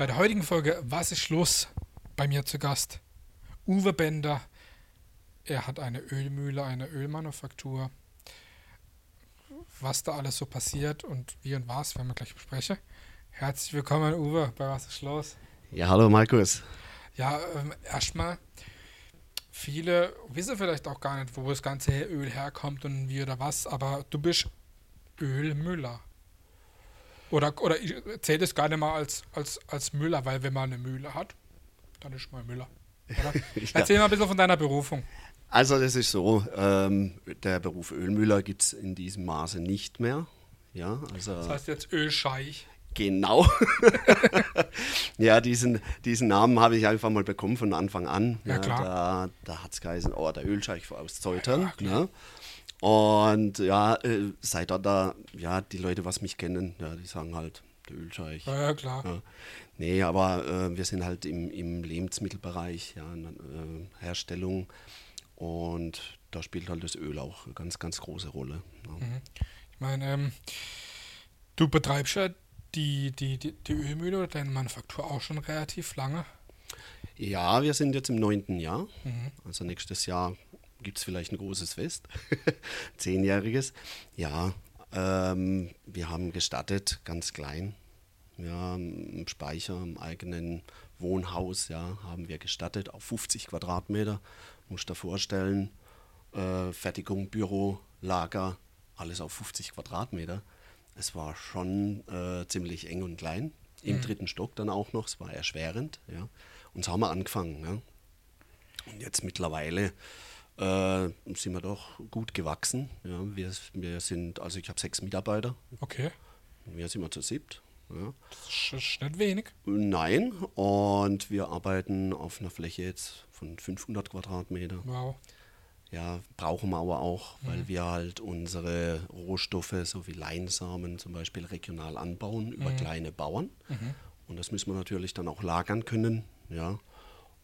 Bei der heutigen Folge Was ist los? Bei mir zu Gast Uwe Bender. Er hat eine Ölmühle, eine Ölmanufaktur. Was da alles so passiert und wie und was, werden wir gleich besprechen. Herzlich willkommen, Uwe, bei Was ist los? Ja, hallo Markus. Ja, ähm, erstmal, viele wissen vielleicht auch gar nicht, wo das ganze Öl herkommt und wie oder was, aber du bist Ölmüller. Oder, oder ich zähle das gar nicht mal als, als, als Müller, weil wenn man eine Mühle hat, dann ist man Müller. Ja. Erzähl mal ein bisschen von deiner Berufung. Also das ist so, ähm, der Beruf Ölmüller gibt es in diesem Maße nicht mehr. Ja, also Das heißt jetzt Ölscheich. genau. ja, diesen, diesen Namen habe ich einfach mal bekommen von Anfang an. Ja, klar. Da, da hat es geheißen, oh, der Ölscheich aus Zeutern. Ja? Und ja, äh, seit da, ja, die Leute, was mich kennen, ja, die sagen halt, der Ölscheich. Ja, ja klar. Ja. Nee, aber äh, wir sind halt im, im Lebensmittelbereich, ja, in, äh, Herstellung und da spielt halt das Öl auch eine ganz, ganz große Rolle. Ja. Ich meine, ähm, du betreibst ja die, die, die, die Ölmühle oder deine Manufaktur auch schon relativ lange. Ja, wir sind jetzt im neunten Jahr. Also nächstes Jahr gibt es vielleicht ein großes Fest, zehnjähriges. Ja, ähm, wir haben gestartet, ganz klein. Ja, im Speicher, im eigenen Wohnhaus, ja, haben wir gestartet auf 50 Quadratmeter. Musst dir vorstellen, äh, Fertigung, Büro, Lager, alles auf 50 Quadratmeter. Es war schon äh, ziemlich eng und klein. Im dritten Stock dann auch noch, es war erschwerend. Ja. Und so haben wir angefangen. Ja. Und jetzt mittlerweile äh, sind wir doch gut gewachsen. Ja. Wir, wir sind, also ich habe sechs Mitarbeiter, Okay, wir sind wir zu siebt. Ja. das ist nicht wenig. Nein, und wir arbeiten auf einer Fläche jetzt von 500 Quadratmeter. Wow. Ja, brauchen wir aber auch, weil wir halt unsere Rohstoffe, so wie Leinsamen zum Beispiel, regional anbauen über kleine Bauern. Und das müssen wir natürlich dann auch lagern können. Ja.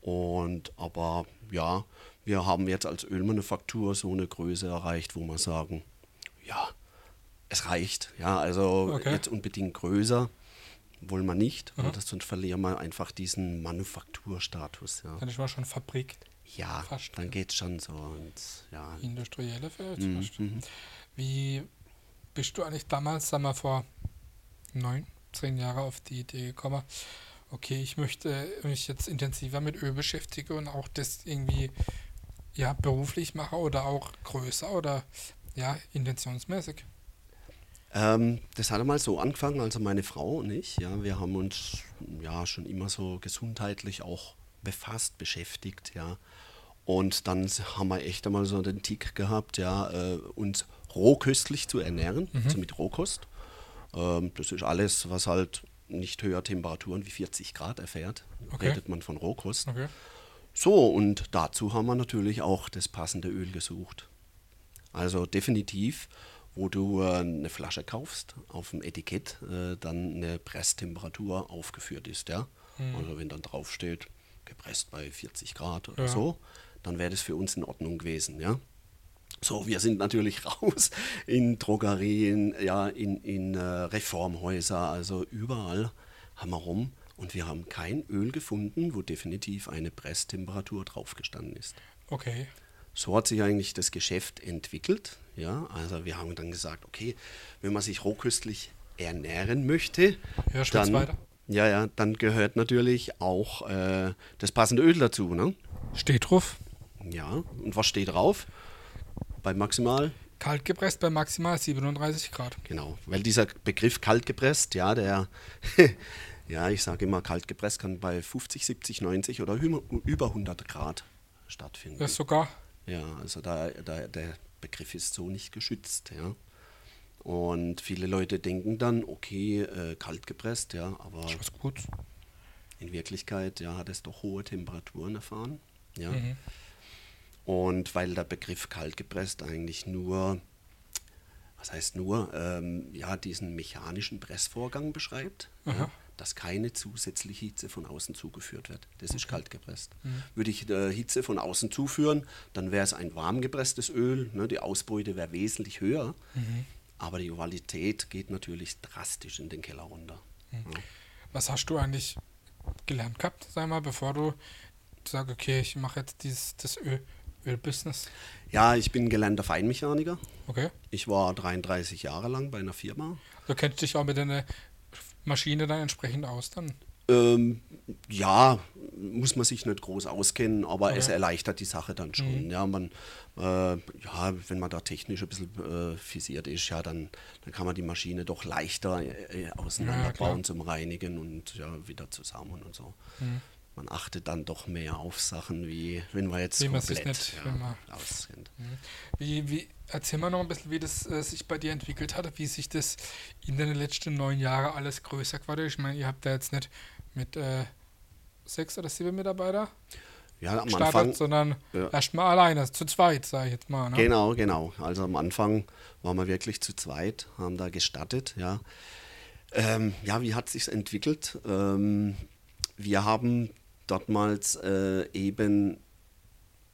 Und aber ja, wir haben jetzt als Ölmanufaktur so eine Größe erreicht, wo wir sagen, ja, es reicht. Ja, also Okay. jetzt unbedingt größer wollen wir nicht, weil das sonst verlieren wir einfach diesen Manufakturstatus. Ja. Dann ist man schon Fabrik. Ja, Fast. dann geht's schon so. Und, ja. Industrielle Feld. Mhm, fast. Wie bist du eigentlich damals, sag mal, vor neun, zehn Jahren auf die Idee gekommen, okay, ich möchte mich jetzt intensiver mit Öl beschäftigen und auch das irgendwie ja, beruflich machen oder auch größer oder ja, intentionsmäßig? Ähm, das hat einmal so angefangen, also meine Frau und ich, ja, wir haben uns ja schon immer so gesundheitlich auch befasst, beschäftigt, ja. Und dann haben wir echt einmal so den Tick gehabt, ja, äh, uns rohköstlich zu ernähren, also mit Rohkost. Ähm, das ist alles, was halt nicht höher Temperaturen wie 40 Grad erfährt, Okay. redet man von Rohkost. Okay. So, und dazu haben wir natürlich auch das passende Öl gesucht. Also definitiv, wo du äh, eine Flasche kaufst, auf dem Etikett äh, dann eine Presstemperatur aufgeführt ist. Ja? Also wenn dann draufsteht, gepresst bei 40 Grad oder Ja. so, dann wäre das für uns in Ordnung gewesen. Ja? So, wir sind natürlich raus in Drogerien, ja, in, in äh, Reformhäuser, also überall haben wir rum und wir haben kein Öl gefunden, wo definitiv eine Presstemperatur draufgestanden ist. Okay. So hat sich eigentlich das Geschäft entwickelt. Ja, also wir haben dann gesagt, okay, wenn man sich rohköstlich ernähren möchte, Ja, dann, weiter. ja, ja, dann gehört natürlich auch äh, das passende Öl dazu. Ne? Steht drauf. Ja, und was steht drauf? Bei maximal Kalt gepresst bei maximal 37 Grad. Genau, weil dieser Begriff kalt gepresst, ja, der, ja, ich sage immer, kalt gepresst kann bei 50, 70, 90 oder über über 100 Grad stattfinden. Das sogar. Ja, also da, da, der Begriff ist so nicht geschützt, ja. Und viele Leute denken dann, okay, äh, kalt gepresst, ja, aber in Wirklichkeit ja, hat es doch hohe Temperaturen erfahren. Ja. Mhm. Und weil der Begriff kalt gepresst eigentlich nur, was heißt nur, ähm, ja, diesen mechanischen Pressvorgang beschreibt, ja, dass keine zusätzliche Hitze von außen zugeführt wird. Das ist kalt gepresst. Würde ich äh, Hitze von außen zuführen, dann wäre es ein warm gepresstes Öl, ne, die Ausbeute wäre wesentlich höher, aber die Qualität geht natürlich drastisch in den Keller runter. Ja. Was hast du eigentlich gelernt gehabt, sag mal, bevor du sagst, okay, ich mache jetzt dieses das Öl, Ölbusiness? Ja, ich bin gelernter Feinmechaniker. Okay. Ich war 33 Jahre lang bei einer Firma. Du kennst dich auch mit deiner Maschine dann entsprechend aus dann? Ähm, ja, muss man sich nicht groß auskennen, aber Okay. es erleichtert die Sache dann schon. Ja, man, äh, ja, wenn man da technisch ein bisschen äh, fisiert ist, ja, dann, dann kann man die Maschine doch leichter äh, Ja, auseinanderbauen klar. zum Reinigen und ja, wieder zusammen und so. Mhm. Man achtet dann doch mehr auf Sachen, wie wenn man jetzt Wie komplett nicht- ja, wenn man- auskennt. Wie, wie, erzähl mal noch ein bisschen, wie das äh, sich bei dir entwickelt hat, wie sich das in den letzten neun Jahren alles größer ist. Ich meine, ihr habt da jetzt nicht mit äh, sechs oder sieben Mitarbeiter Ja, am gestartet, Anfang, sondern Ja. erstmal alleine, zu zweit, sage ich jetzt mal. Ne? Genau, genau. Also am Anfang waren wir wirklich zu zweit, haben da gestattet, ja. Ähm, ja, wie hat sich entwickelt? Ähm, wir haben dortmals äh, eben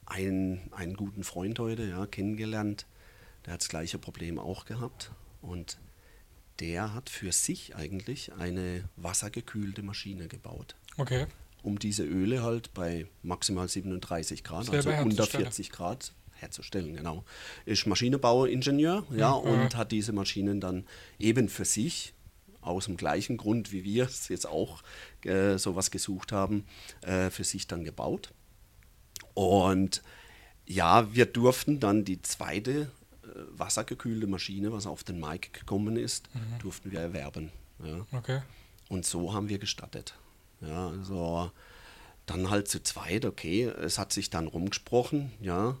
einen, einen guten Freund heute ja, kennengelernt. Der hat das gleiche Problem auch gehabt. Und der hat für sich eigentlich eine wassergekühlte Maschine gebaut Okay. um diese Öle halt bei maximal 37 Grad, Selber also unter herzustellen. 40 Grad herzustellen, genau. Ist Maschinenbauingenieur, ja, Mhm. und hat diese Maschinen dann eben für sich, aus dem gleichen Grund, wie wir es jetzt auch äh, sowas gesucht haben, äh, für sich dann gebaut. Und ja, wir durften dann die zweite äh, wassergekühlte Maschine, was auf den Markt gekommen ist, Mhm. durften wir erwerben. Ja. Okay. Und so haben wir gestattet. Ja, also dann halt zu zweit, okay, es hat sich dann rumgesprochen, ja.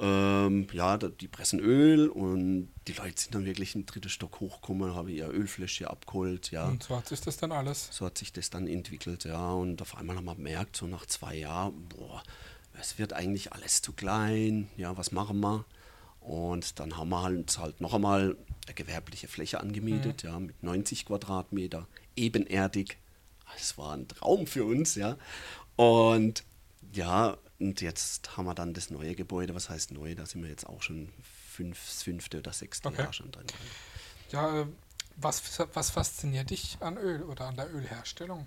Ähm, ja, die pressen Öl und die Leute sind dann wirklich im dritten Stock hochgekommen, haben ihr Ölfläschchen abgeholt, ja. Und so hat sich das dann alles. So hat sich das dann entwickelt, ja. Und auf einmal haben wir gemerkt, so nach zwei Jahren, boah, es wird eigentlich alles zu klein, ja, was machen wir? Und dann haben wir halt, halt noch einmal eine gewerbliche Fläche angemietet, ja, mit 90 Quadratmeter, ebenerdig. Es war ein Traum für uns, ja. Und ja, und jetzt haben wir dann das neue Gebäude, was heißt neu, da sind wir jetzt auch schon fünf, das fünfte oder sechste Okay. Jahr schon drin. Ja, äh, was, was fasziniert dich an Öl oder an der Ölherstellung?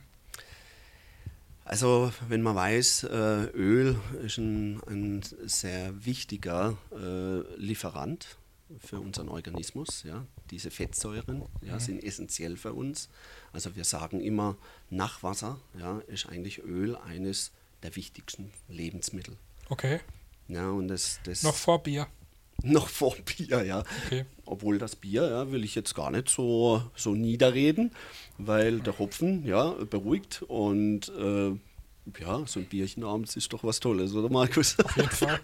Also, wenn man weiß, äh, Öl ist ein, ein sehr wichtiger äh, Lieferant für unseren Organismus. Ja. Diese Fettsäuren ja, sind essentiell für uns. Also wir sagen immer, nach Wasser ja, ist eigentlich Öl eines der wichtigsten Lebensmittel. Okay. Ja, und das, das Noch vor Bier. noch vor Bier, ja. Okay. Obwohl das Bier, ja, will ich jetzt gar nicht so, so niederreden, weil der Hopfen, ja, beruhigt und äh, ja, so ein Bierchen abends ist doch was Tolles, oder Markus? Auf jeden Fall.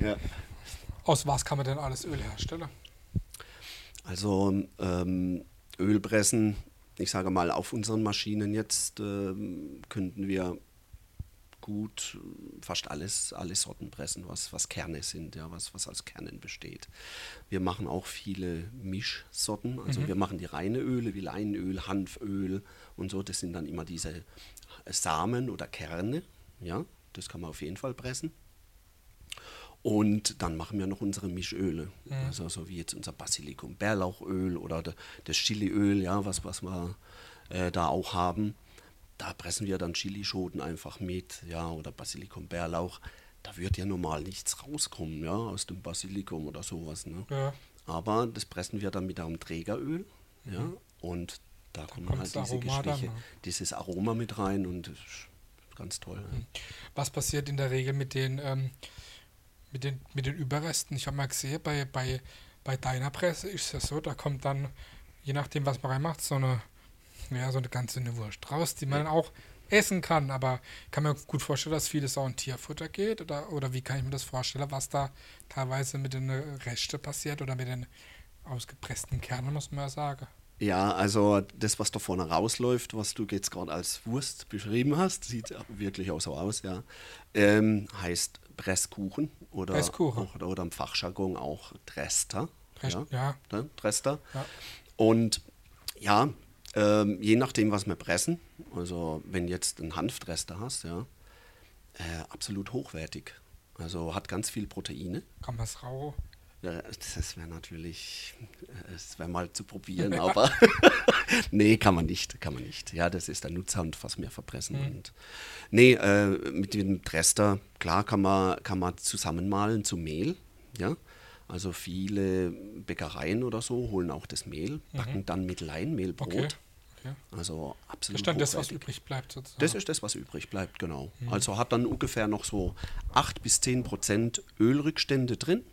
ja. Aus was kann man denn alles Öl herstellen? Also ähm, Ölpressen, ich sage mal, auf unseren Maschinen jetzt ähm, könnten wir gut äh, fast alles, alle Sorten pressen, was, was Kerne sind, ja, was, was aus Kernen besteht. Wir machen auch viele Mischsorten, also wir machen die reine Öle wie Leinöl, Hanföl und so, das sind dann immer diese Samen oder Kerne, ja, das kann man auf jeden Fall pressen. Und dann machen wir noch unsere Mischöle. Also so wie jetzt unser Basilikum, Bärlauchöl oder de- das Chiliöl, ja, was, was wir äh, da auch haben. Da pressen wir dann Chilischoten einfach mit, ja, oder Basilikum, Bärlauch. Da wird ja normal nichts rauskommen, ja, aus dem Basilikum oder sowas. Ne? Ja. Aber das pressen wir dann mit einem Trägeröl, ja, und da kommt kommt halt diese Geschmäche, ne? dieses Aroma mit rein und ganz toll. ja. Was passiert in der Regel mit den, ähm, mit den, mit den Überresten? Ich habe mal gesehen, bei, bei, bei deiner Presse ist es ja so, da kommt dann, je nachdem, was man reinmacht, so eine, ja, so eine ganze eine Wurst raus, die man dann auch essen kann. Aber kann mir gut vorstellen, dass vieles auch in Tierfutter geht. Oder, oder wie kann ich mir das vorstellen, was da teilweise mit den Resten passiert oder mit den ausgepressten Kernen, muss man ja sagen. Ja, also das, was da vorne rausläuft, was du jetzt gerade als Wurst beschrieben hast, sieht wirklich auch so aus, ja. Ähm, heißt Presskuchen oder, Presskuchen. Oder, oder im Fachjargon auch Trester. Rest- ja, ja. ne. Ja. Und ja, ähm, je nachdem, was wir pressen, also wenn jetzt einen Hanftrester hast, ja, äh, absolut hochwertig. Also hat ganz viel Proteine. Kann man es rau Das wäre natürlich, es wäre mal zu probieren, aber nee, kann man nicht, kann man nicht. Ja, das ist der Nutzer und was wir verpressen. Mhm. Und, nee, äh, mit dem Trester, klar kann man, kann man zusammenmalen zu Mehl, ja. Also viele Bäckereien oder so holen auch das Mehl, backen mhm. dann mit Leinmehlbrot. Okay. Okay. Also absolut. Das ist dann das, was übrig bleibt sozusagen. Das ist das, was übrig bleibt, genau. Mhm. Also hat dann ungefähr noch so 8 bis 10 Prozent Ölrückstände drin.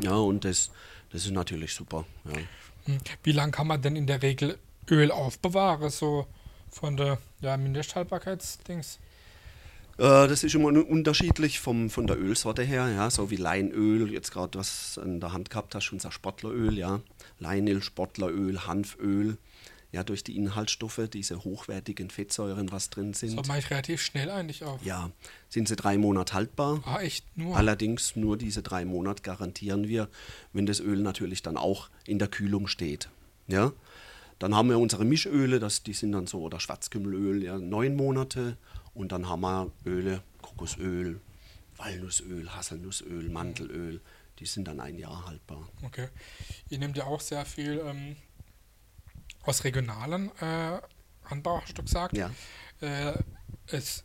Ja, und das, das ist natürlich super. Ja. Hm. Wie lange kann man denn in der Regel Öl aufbewahren, so von der ja, Mindesthaltbarkeitsdings? Äh, das ist immer unterschiedlich vom, von der Ölsorte her, ja, so wie Leinöl, jetzt gerade was in der Hand gehabt hast, unser Sportleröl, ja. Leinöl, Sportleröl, Hanföl, ja, durch die Inhaltsstoffe, diese hochwertigen Fettsäuren, was drin sind. Das mache ich relativ schnell eigentlich auch. Ja, sind sie drei Monate haltbar. Ah, echt nur? Allerdings nur diese drei Monate garantieren wir, wenn das Öl natürlich dann auch in der Kühlung steht. Ja, dann haben wir unsere Mischöle, das, die sind dann so, oder Schwarzkümmelöl, ja, neun Monate. Und dann haben wir Öle, Kokosöl, Walnussöl, Haselnussöl, Mandelöl. Die sind dann ein Jahr haltbar. Okay. Ihr nehmt ja auch sehr viel ähm, aus regionalen äh, Anbau, hast du gesagt. Ja. Äh, es,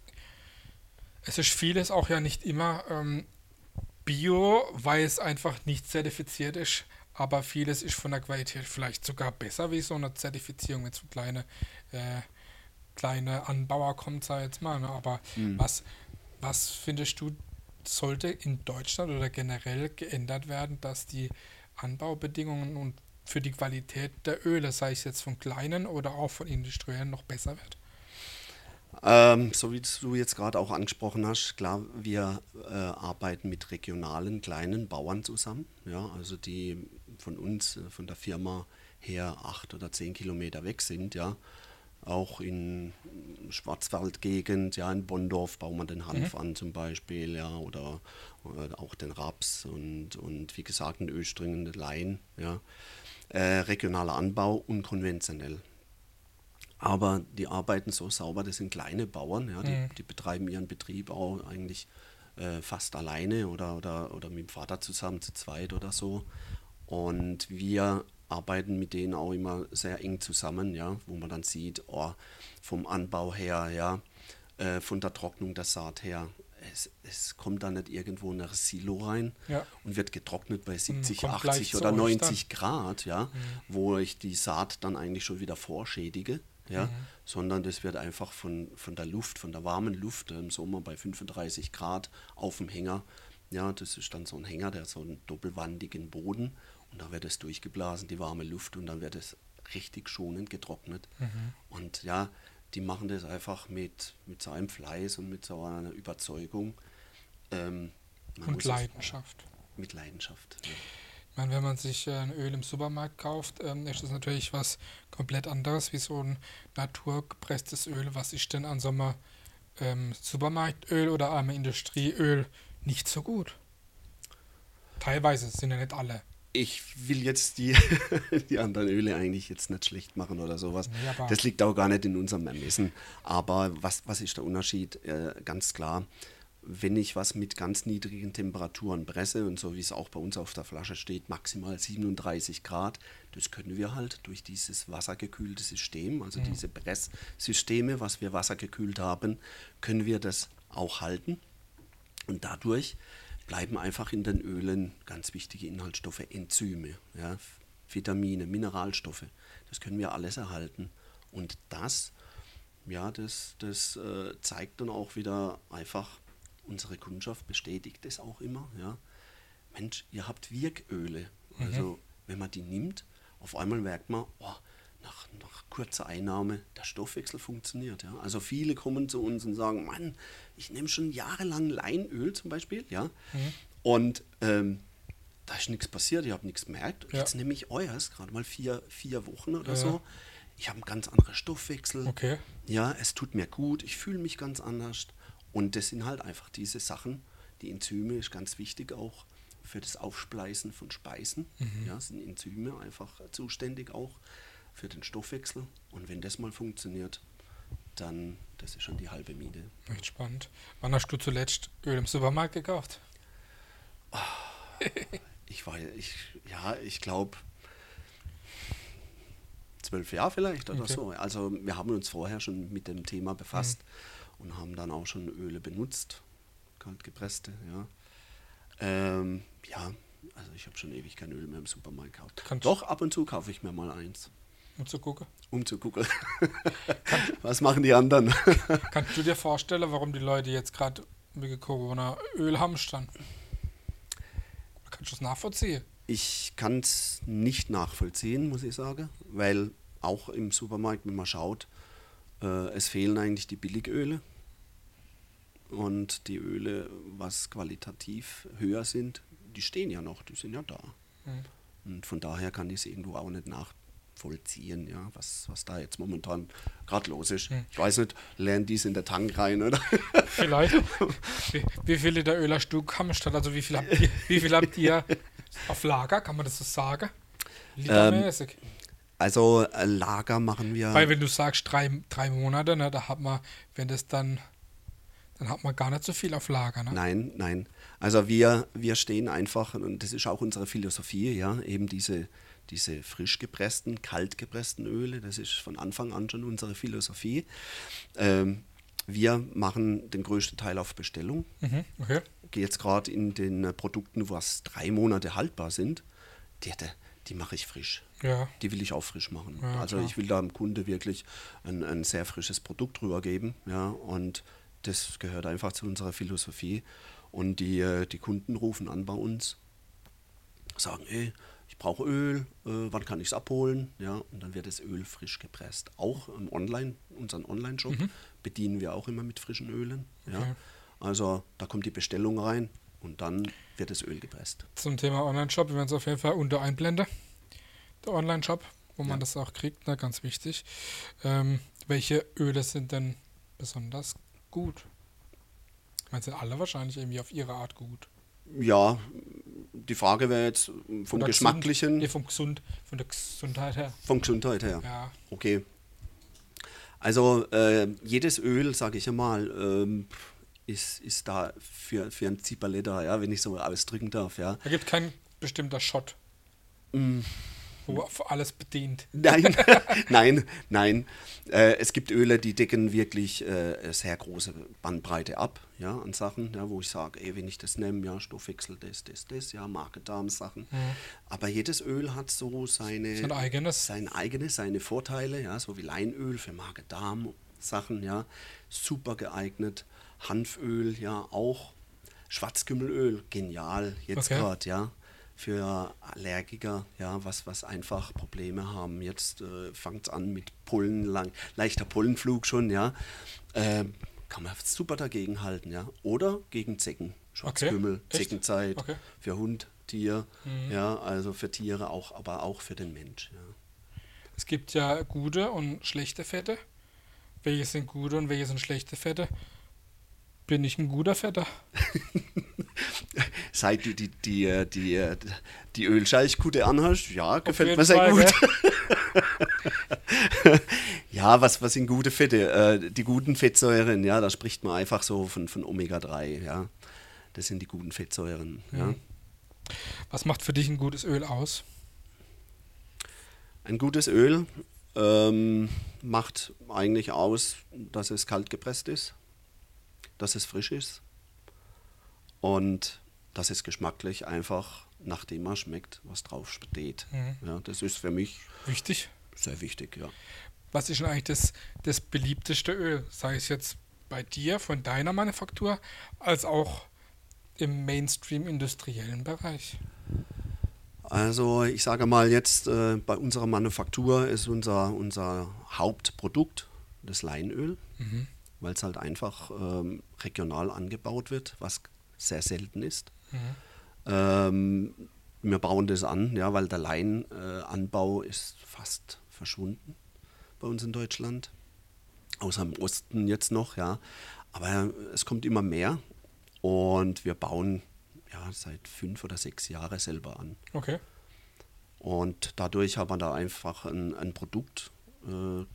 es ist vieles auch ja nicht immer ähm, Bio, weil es einfach nicht zertifiziert ist, aber vieles ist von der Qualität vielleicht sogar besser wie so eine Zertifizierung, wenn so kleine äh, kleine Anbauer kommt, sag jetzt mal. Ne? Aber mhm. was, was findest du, sollte in Deutschland oder generell geändert werden, dass die Anbaubedingungen und für die Qualität der Öle, sei es jetzt von kleinen oder auch von industriellen, noch besser wird? Ähm, so wie du jetzt gerade auch angesprochen hast, klar, wir äh, arbeiten mit regionalen kleinen Bauern zusammen, ja, also die von uns, äh, von der Firma her acht oder zehn Kilometer weg sind, ja, auch in Schwarzwaldgegend, ja, in Bondorf bauen wir den Hanf mhm. an zum Beispiel, ja, oder, oder, auch den Raps und, und wie gesagt in Östringen den Lein, ja. Äh, regionaler Anbau unkonventionell. Aber die arbeiten so sauber, das sind kleine Bauern, ja, die, mhm. die betreiben ihren Betrieb auch eigentlich äh, fast alleine oder, oder, oder mit dem Vater zusammen zu zweit oder so. Und wir arbeiten mit denen auch immer sehr eng zusammen, ja, wo man dann sieht, oh, vom Anbau her, ja, äh, von der Trocknung der Saat her, es, es, kommt da nicht irgendwo in ein Silo rein ja. und wird getrocknet bei 70, hm, 80 oder 90 Grad, ja, mhm. wo ich die Saat dann eigentlich schon wieder vorschädige, ja, mhm. sondern das wird einfach von, von der Luft, von der warmen Luft im Sommer bei 35 Grad auf dem Hänger, ja, das ist dann so ein Hänger, der hat so einen doppelwandigen Boden und da wird es durchgeblasen, die warme Luft, und dann wird es richtig schonend getrocknet. Mhm. Und ja, die machen das einfach mit, mit so einem Fleiß und mit so einer Überzeugung. Ähm, und Leidenschaft. Mit Leidenschaft. Ja. Ich meine, wenn man sich äh, ein Öl im Supermarkt kauft, ähm, ist das natürlich was komplett anderes wie so ein naturgepresstes Öl. Was ist denn an so einem ähm, Supermarktöl oder einem Industrieöl nicht so gut? Teilweise sind ja nicht alle ich will jetzt die, die anderen Öle eigentlich jetzt nicht schlecht machen oder sowas. Ja, das liegt auch gar nicht in unserem Ermessen. Aber was, was ist der Unterschied? Äh, ganz klar, wenn ich was mit ganz niedrigen Temperaturen presse und so wie es auch bei uns auf der Flasche steht, maximal 37 Grad, das können wir halt durch dieses wassergekühlte System, also mhm. diese Presssysteme, was wir wassergekühlt haben, können wir das auch halten. Und dadurch bleiben einfach in den Ölen ganz wichtige Inhaltsstoffe, Enzyme, ja, Vitamine, Mineralstoffe. Das können wir alles erhalten. Und das, ja, das, das äh, zeigt dann auch wieder einfach, unsere Kundschaft bestätigt es auch immer. Ja. Mensch, ihr habt Wirköle. Mhm. Also wenn man die nimmt, auf einmal merkt man, oh, nach, nach kurzer Einnahme der Stoffwechsel funktioniert. Ja. Also viele kommen zu uns und sagen, Mann, ich nehme schon jahrelang Leinöl zum Beispiel, ja, mhm. und ähm, da ist nichts passiert, ich habe nichts gemerkt. Ja. Jetzt nehme ich euers, gerade mal vier, vier Wochen oder ja. so. Ich habe einen ganz anderen Stoffwechsel. Okay. Ja, es tut mir gut, ich fühle mich ganz anders. Und das sind halt einfach diese Sachen. Die Enzyme ist ganz wichtig auch für das Aufspleißen von Speisen. Mhm. Ja, sind Enzyme einfach zuständig auch für den Stoffwechsel. Und wenn das mal funktioniert, dann das ist schon die halbe Miete. Echt spannend. Wann hast du zuletzt Öl im Supermarkt gekauft? Oh, ich weiß, ich, ja, ich glaube, zwölf Jahre vielleicht oder Okay. so. Also wir haben uns vorher schon mit dem Thema befasst und haben dann auch schon Öle benutzt, kaltgepresste, ja. Ähm, ja, also ich habe schon ewig kein Öl mehr im Supermarkt gekauft. Kannst- Doch, ab und zu kaufe ich mir mal eins, Um zu gucken. um zu gucken. Was machen die anderen? Kannst du dir vorstellen, warum die Leute jetzt gerade wegen Corona Öl hamstern? Kannst du das nachvollziehen? Ich kann es nicht nachvollziehen, muss ich sagen, weil auch im Supermarkt, wenn man schaut, äh, es fehlen eigentlich die Billigöle. Und die Öle, was qualitativ höher sind, die stehen ja noch, die sind ja da. Mhm. Und von daher kann ich es irgendwo auch nicht nachvollziehen, ja, was, was da jetzt momentan gerade los ist. Ich weiß nicht, lernen die es in der Tank rein, oder? Vielleicht. wie, wie viel Liter Öl hast du hamstert? Also wie viel habt ihr, wie viel habt ihr auf Lager? Kann man das so sagen? Litermäßig. Also äh, Lager machen wir. Weil wenn du sagst drei, drei Monate, ne, da hat man, wenn das dann, dann hat man gar nicht so viel auf Lager. Ne? Nein, nein. Also wir, wir stehen einfach, und das ist auch unsere Philosophie, ja, eben diese, diese frisch gepressten, kalt gepressten Öle, das ist von Anfang an schon unsere Philosophie. Ähm, wir machen den größten Teil auf Bestellung. Mhm, okay. Gehe jetzt gerade in den äh, Produkten, was drei Monate haltbar sind, die, die, mache ich frisch. Ja. Die will ich auch frisch machen. Ja, also klar. ich will da dem Kunde wirklich ein, ein sehr frisches Produkt rübergeben. Ja, und das gehört einfach zu unserer Philosophie. Und die, äh, die Kunden rufen an bei uns, sagen, ey, brauche Öl, äh, wann kann ich es abholen? Ja, und dann wird das Öl frisch gepresst. Auch im Online, unseren Online-Shop bedienen wir auch immer mit frischen Ölen. Mhm. Okay. Ja. Also da kommt die Bestellung rein und dann wird das Öl gepresst. Zum Thema Online-Shop, wir werden es auf jeden Fall unter einblenden. Der Online-Shop, wo man Ja. das auch kriegt, ne, ganz wichtig. Ähm, welche Öle sind denn besonders gut? Ich meine, sind alle wahrscheinlich irgendwie auf ihre Art gut. Ja, die Frage wäre jetzt vom Oder Geschmacklichen, Gesund, nee, vom Gesund, von der Gesundheit her. von Gesundheit her. Ja. Okay. Also äh, jedes Öl, sage ich einmal, ähm, ist, ist da für, für ein da, ja, wenn ich so ausdrücken darf. Ja. Da gibt kein bestimmter Shot, Mm, wo für alles bedient. Nein, nein, nein. Äh, es gibt Öle, die decken wirklich äh, sehr große Bandbreite ab, ja, an Sachen, ja, wo ich sage, ey, wenn ich das nehme, ja, Stoffwechsel, das, das, das, ja, Magen-Darm-Sachen. Aber jedes Öl hat so seine, Sein eigenes. sein eigenes, seine Vorteile, ja, so wie Leinöl für Magen-Darm-Sachen, ja, super geeignet. Hanföl, ja, auch. Schwarzkümmelöl, genial, jetzt Okay. gerade, ja. Für Allergiker, ja, was, was einfach Probleme haben. Jetzt äh, fängt es an mit Pollen, lang, leichter Pollenflug schon, ja. Ähm, kann man super dagegen halten, ja. Oder gegen Zecken. Schwarzkümmel, Echt? Zeckenzeit, Okay. für Hund, Tier, Mhm. ja, also für Tiere auch, aber auch für den Mensch, ja. Es gibt ja gute und schlechte Fette. Welche sind gute und welche sind schlechte Fette? Bin ich ein guter Fetter? Seit du die, die, äh, die, äh, die Ölscheichkutte anhast, ja, gefällt mir sehr Fall, gut. ja, was, was sind gute Fette? Äh, die guten Fettsäuren, ja, da spricht man einfach so von, von Omega-3, ja. Das sind die guten Fettsäuren, ja. Mhm. Was macht für dich ein gutes Öl aus? Ein gutes Öl ähm, macht eigentlich aus, dass es kalt gepresst ist, dass es frisch ist und dass es geschmacklich einfach, nachdem man schmeckt, was drauf steht. Mhm. Ja, das ist für mich Wichtig. sehr wichtig, ja. Was ist denn eigentlich das, das beliebteste Öl? Sei es jetzt bei dir, von deiner Manufaktur, als auch im Mainstream-industriellen Bereich. Also ich sage mal jetzt, äh, bei unserer Manufaktur ist unser, unser Hauptprodukt das Leinöl, Mhm. weil es halt einfach ähm, regional angebaut wird, was sehr selten ist. Mhm. Ähm, wir bauen das an, ja, weil der Leinanbau ist fast verschwunden bei uns in Deutschland. Außer im Osten jetzt noch, ja. Aber es kommt immer mehr und wir bauen ja, seit fünf oder sechs Jahren selber an. Okay. Und dadurch haben wir da einfach ein, ein Produkt, äh,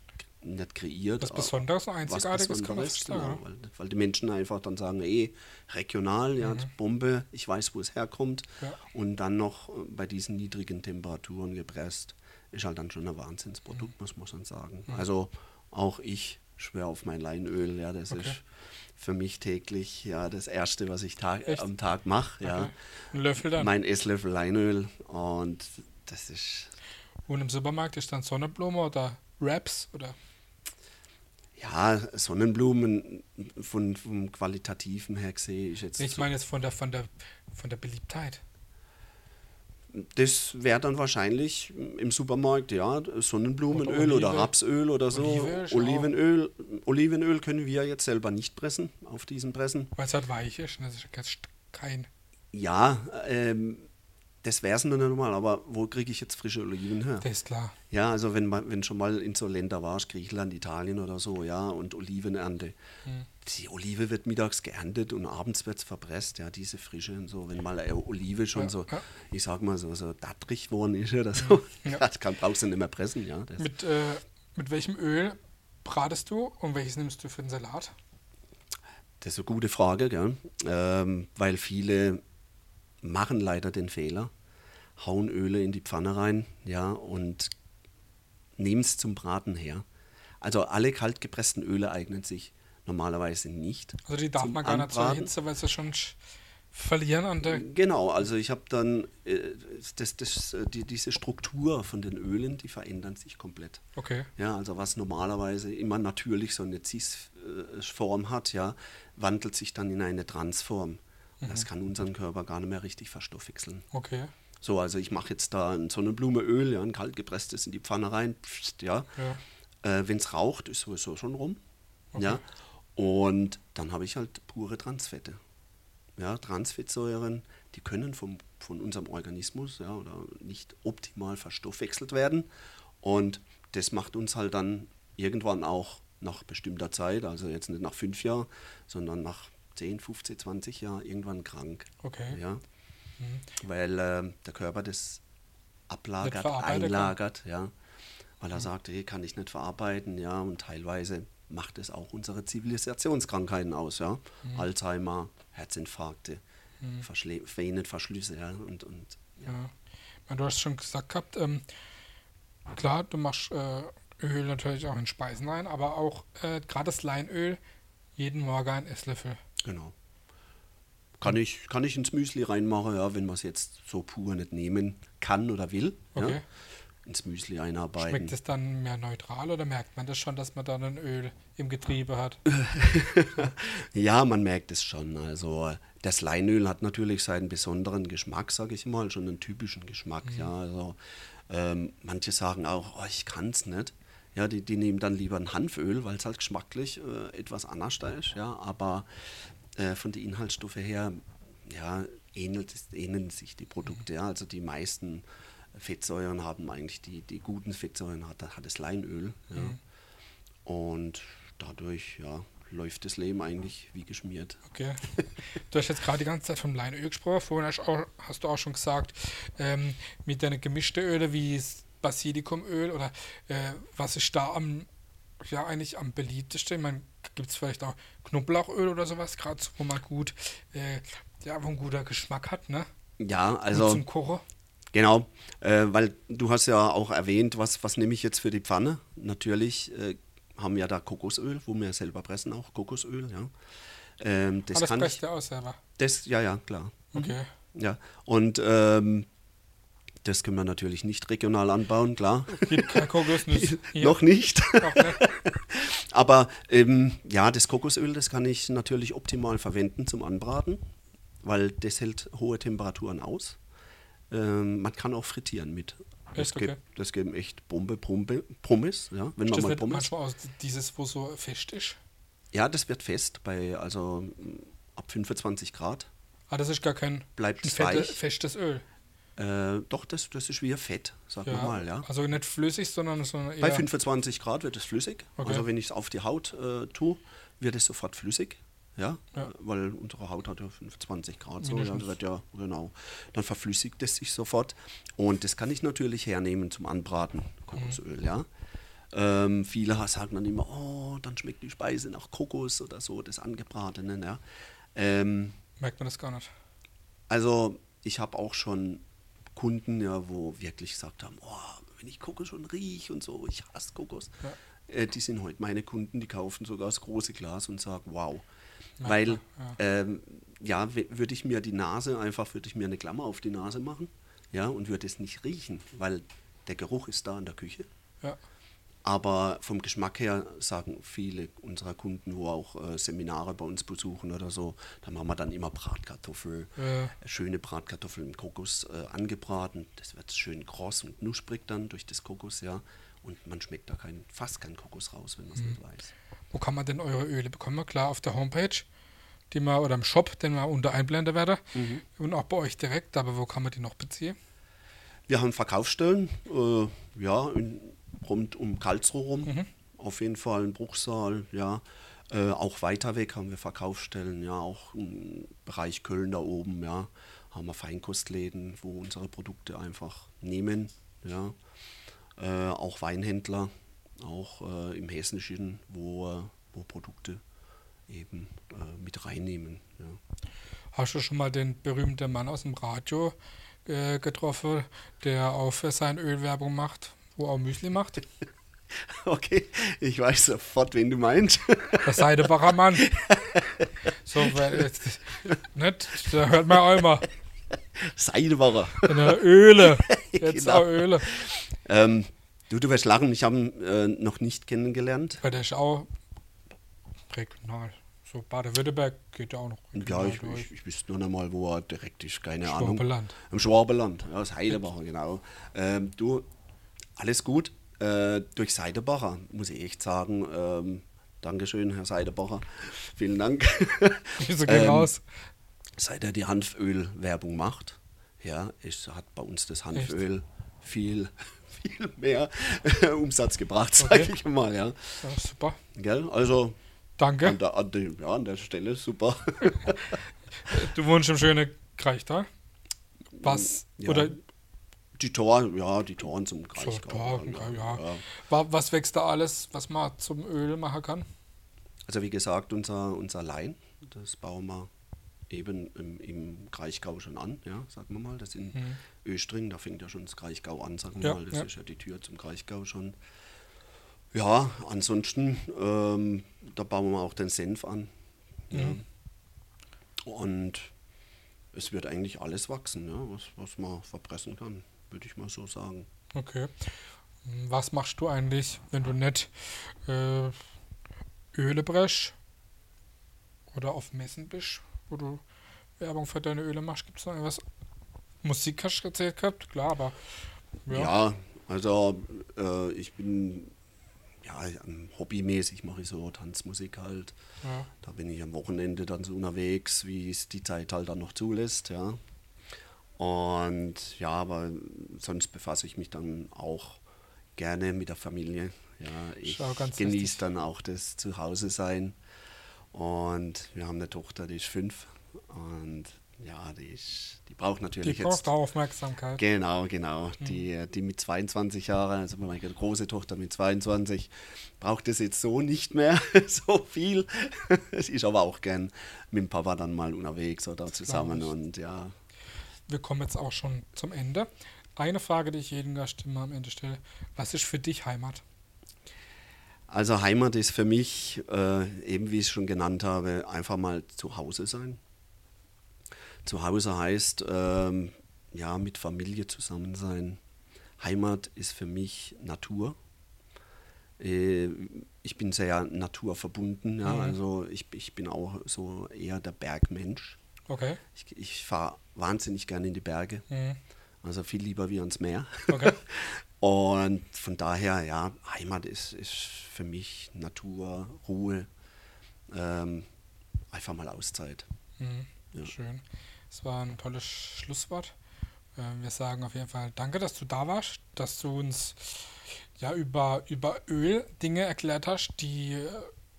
nicht kreiert. Was Besonderes Einzigartiges was kann man Besonderes, genau, weil, weil die Menschen einfach dann sagen, eh, regional, ja, Bombe, ich weiß, wo es herkommt. Ja. Und dann noch äh, bei diesen niedrigen Temperaturen gepresst, ist halt dann schon ein Wahnsinnsprodukt, muss man schon sagen. Also auch ich schwöre auf mein Leinöl, ja, das Okay. ist für mich täglich ja das Erste, was ich tag, Echt? am Tag mache. Ja. Okay. Ein Löffel dann. Mein Esslöffel Leinöl und das ist Und im Supermarkt ist dann Sonnenblume oder Wraps oder Ja, Sonnenblumen von, vom Qualitativen her gesehen ist jetzt. ich meine jetzt von der von der von der Beliebtheit. das wäre dann wahrscheinlich im Supermarkt, ja, Sonnenblumenöl Oder oder. Rapsöl oder so. Olive Olivenöl, Olivenöl können wir jetzt selber nicht pressen auf diesen Pressen. Weil es halt weich ist. und Das ist jetzt kein. Ja, ähm, das wäre es noch nicht mal, aber wo kriege ich jetzt frische Oliven her? Das ist klar. Ja, also wenn man, wenn schon mal in so Länder warst, Griechenland, Italien oder so, ja, und Olivenernte. Hm. Die Olive wird mittags geerntet und abends wird es verpresst, ja, diese Frische und so. Wenn mal eine Olive schon Ja, so, ja. ich sag mal so, so dattrig worden ist oder so, Ja. das kann, brauchst du nicht mehr pressen, ja. Das, Mit, äh, mit welchem Öl bratest du und welches nimmst du für den Salat? das ist eine gute Frage, gell? Ähm, weil viele machen leider den Fehler, hauen Öle in die Pfanne rein, ja, und nehmen es zum Braten her. Also alle kaltgepressten Öle eignen sich normalerweise nicht. Also die darf man gar nicht so Anbraten. erhitzen, weil sie schon sch- verlieren an der. Genau, also ich habe dann äh, das, das, äh, die, diese Struktur von den Ölen, die verändern sich komplett. Okay. Ja, also was normalerweise immer natürlich so eine Cis-Form hat, ja, wandelt sich dann in eine Transform. Mhm. Das kann unseren Körper gar nicht mehr richtig verstoffwechseln. Okay. So, also ich mache jetzt da ein Sonnenblumeöl, ja, ein kaltgepresstes in die Pfanne rein, pst, ja. Ja. Äh, Wenn es raucht, ist sowieso schon rum. Okay. Ja. Und dann habe ich halt pure Transfette. Ja, Transfettsäuren, die können vom, von unserem Organismus ja, oder nicht optimal verstoffwechselt werden. Und das macht uns halt dann irgendwann auch nach bestimmter Zeit, also jetzt nicht nach fünf Jahren, sondern nach 10, 15, 20 Jahren irgendwann krank. Okay. Ja. Mhm. Weil ähm, der Körper das ablagert, einlagert, ja. Weil er sagt, hey, kann ich nicht verarbeiten, ja. Und teilweise macht es auch unsere Zivilisationskrankheiten aus, ja. Mhm. Alzheimer, Herzinfarkte, Verschle Venenverschlüsse, ja. Und, und Ja. Meine, Du hast schon gesagt gehabt, ähm, klar, du machst äh, Öl natürlich auch in Speisen rein, aber auch äh, gerade das Leinöl, jeden Morgen ein Esslöffel. genau. Kann ich, kann ich ins Müsli reinmachen, ja, wenn man es jetzt so pur nicht nehmen kann oder will. Okay. Ja. Ins Müsli einarbeiten. Schmeckt es dann mehr neutral oder merkt man das schon, dass man dann ein Öl im Getriebe hat? Ja, man merkt es schon. Also das Leinöl hat natürlich seinen besonderen Geschmack, sage ich mal, schon einen typischen Geschmack. Ja, also ähm, manche sagen auch, oh, ich kann es nicht. Ja, die, die nehmen dann lieber ein Hanföl, weil es halt geschmacklich äh, etwas anders ist. Ja, aber äh, von den Inhaltsstoffen her, ja, ähnelt, ähneln sich die Produkte. Ja, also die meisten Fettsäuren haben eigentlich die, die guten Fettsäuren hat, hat das Leinöl. Ja. Und dadurch, ja, läuft das Leben eigentlich wie geschmiert. Okay. Du hast jetzt gerade die ganze Zeit vom Leinöl gesprochen. Vorhin hast, auch, hast du auch schon gesagt, ähm, mit deinen gemischten Öle wie Basilikumöl oder äh, was ist da am, ja, eigentlich am beliebtesten? Ich meine, gibt es vielleicht auch Knoblauchöl oder sowas, gerade so, wo man gut, äh, ja, wo ein guter Geschmack hat, ne? Ja, Gut also zum Kochen. genau, äh, weil du hast ja auch erwähnt, was, was nehme ich jetzt für die Pfanne? Natürlich äh, haben wir da Kokosöl, wo wir selber pressen auch Kokosöl, ja. Ähm, das Ah, das kann presst ich, du aus selber. das, ja, ja, klar. Okay. Ja, und ähm, das können wir natürlich nicht regional anbauen, klar. Gibt keine Kokosnuss. Noch nicht. Auch. Aber ähm, ja, das Kokosöl, das kann ich natürlich optimal verwenden zum Anbraten, weil das hält hohe Temperaturen aus. Ähm, man kann auch frittieren mit. Das, Echt? Okay. gibt, das geben echt Bombe, Pombe, Pommes, ja, wenn Ist man das mal Pommes. manchmal aus dieses, wo so fest ist? Ja, das wird fest bei also ab 25 Grad. Ah, das ist gar kein Bleibt fette, festes Öl. Äh, doch, das, das ist wie Fett, sagen wir mal, ja. Also nicht flüssig, sondern, sondern. Bei 25 Grad wird es flüssig. Okay. Also wenn ich es auf die Haut äh, tue, wird es sofort flüssig. Ja? Ja. weil unsere Haut hat ja 25 Grad so, ja, wird ja genau. Dann verflüssigt es sich sofort und das kann ich natürlich hernehmen zum Anbraten, Kokosöl, ja. Ähm, viele sagen dann immer, oh, dann schmeckt die Speise nach Kokos oder so, das Angebratene. Ja. Ähm, Merkt man das gar nicht. also ich habe auch schon Kunden, ja, wo wirklich gesagt haben, oh, wenn ich Kokos schon rieche und so, ich hasse Kokos. Ja. Äh, die sind heute meine Kunden, die kaufen sogar das große Glas und sagen, wow. Merkt Weil, man, ähm, ja, würde ich mir die Nase, einfach würde ich mir eine Klammer auf die Nase machen, ja, und würde es nicht riechen, weil der Geruch ist da in der Küche. Ja. Aber vom Geschmack her sagen viele unserer Kunden, wo auch äh, Seminare bei uns besuchen oder so, da machen wir dann immer Bratkartoffel, Ja. schöne Bratkartoffeln mit Kokos äh, angebraten. Das wird schön kross und knusprig dann durch das Kokos, ja. Und man schmeckt da kein, fast kein Kokos raus, wenn man es nicht weiß. Wo kann man denn eure Öle bekommen? Klar, auf der Homepage, die man, oder im Shop, den wir unter einblenden werde. Mhm. Und auch bei euch direkt, aber wo kann man die noch beziehen? Wir haben Verkaufsstellen, äh, ja, in, rund um Karlsruhe rum. Mhm. Auf jeden Fall in Bruchsal, ja. Äh, auch weiter weg haben wir Verkaufsstellen, ja, auch im Bereich Köln da oben, ja. Haben wir Feinkostläden, wo unsere Produkte einfach nehmen, ja. Äh, auch Weinhändler, auch äh, im Hessischen, wo, äh, wo Produkte eben äh, mit reinnehmen, ja. Hast du schon mal den berühmten Mann aus dem Radio äh, getroffen, der auf seine Ölwerbung macht, wo auch Müsli macht? Okay, ich weiß sofort, wen du meinst. Der Seidebacher Mann. So, jetzt, nicht? Da hört man auch immer. Seidebacher. In der Öle. Jetzt Genau. auch Öle. Ähm, du, du wirst lachen, ich habe ihn äh, noch nicht kennengelernt. Weil der ist auch regional. So Baden-Württemberg geht ja auch noch Ja, ich, durch. ich, ich wüsste nur noch mal, wo er direkt ist, keine Ahnung. Schwabenland. Im Schwabenland, ja, das Heidebacher, genau. Ähm, du, alles gut. Äh, durch Seidebacher, muss ich echt sagen. Ähm, Dankeschön, Herr Seidebacher. Vielen Dank. Wieso gehen Ähm, raus? Seit er die Hanföl-Werbung macht, ja, ist, hat bei uns das Hanföl viel, viel mehr Umsatz gebracht, sage Okay. ich mal. Ja. Ja, super. Gell? Also Danke. an der, an, der, ja, an der Stelle super. Du wohnst im schönen Kreichtal. Was? Ja. Oder Die Tor, ja, die Toren zum so, Kraichgau. da, ja. Wa- Was wächst da alles, was man zum Öl machen kann? Also wie gesagt, unser, unser Lein, das bauen wir eben im, im Kraichgau schon an, ja, sagen wir mal. Das in Mhm. Östring, da fängt ja schon das Kraichgau an, sagen wir Ja, mal. Das ja. ist ja die Tür zum Kraichgau schon. Ja, ansonsten, ähm, da bauen wir auch den Senf an. Ja. Mhm. Und es wird eigentlich alles wachsen, ja, was, was man verpressen kann, würde ich mal so sagen. Okay. Was machst du eigentlich, wenn du nicht äh, Öle brech oder auf Messen bist, wo du Werbung für deine Öle machst? Gibt es noch irgendwas? Musik hast du erzählt gehabt? Klar, aber ja. Ja, also äh, ich bin ja hobbymäßig mache ich so Tanzmusik halt. ja. Da bin ich am Wochenende dann so unterwegs, wie es die Zeit halt dann noch zulässt, ja. Und ja, aber sonst befasse ich mich dann auch gerne mit der Familie. Ja, ich genieße dann auch das Zuhause sein. Und wir haben eine Tochter, die ist fünf. Und ja, die, ist, die braucht Die natürlich braucht jetzt auch Aufmerksamkeit. Genau, genau. Mhm. Die, die mit 22 Jahren, also meine große Tochter mit 22, braucht es jetzt so nicht mehr so viel. Sie ist aber auch gern mit dem Papa dann mal unterwegs oder zusammen glaub ich. und ja. Wir kommen jetzt auch schon zum Ende. Eine Frage, die ich jedem Gast immer am Ende stelle. Was ist für dich Heimat? Also Heimat ist für mich, äh, eben wie ich es schon genannt habe, einfach mal zu Hause sein. Zu Hause heißt, ähm, ja, mit Familie zusammen sein. Heimat ist für mich Natur. Äh, ich bin sehr naturverbunden, ja, Mhm. also ich, ich bin auch so eher der Bergmensch. Okay. Ich, ich fahre wahnsinnig gerne in die Berge, Mhm. also viel lieber wie ans Meer. Okay. Und von daher, ja, Heimat ist, ist für mich Natur, Ruhe, ähm, einfach mal Auszeit. Mhm. Ja. Schön. Es war ein tolles Schlusswort. Ähm, wir sagen auf jeden Fall danke, dass du da warst, dass du uns ja über, über Öl Dinge erklärt hast, die äh,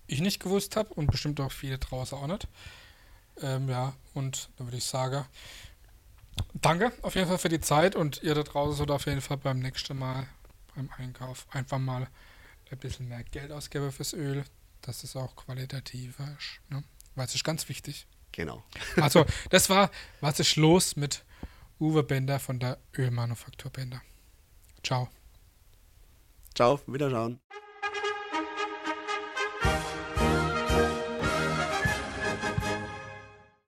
ich nicht gewusst habe und bestimmt auch viele draußen auch nicht. Ähm, ja, und dann würde ich sagen, danke auf jeden Fall für die Zeit und ihr da draußen sollt auf jeden Fall beim nächsten Mal beim Einkauf einfach mal ein bisschen mehr Geld ausgebe fürs Öl, dass es auch qualitativer ist. Ne? Weil es ist ganz wichtig. Genau. Also, das war, was ist los mit Uwe Bender von der Ölmanufaktur Bender. Ciao. Ciao, wiederschauen.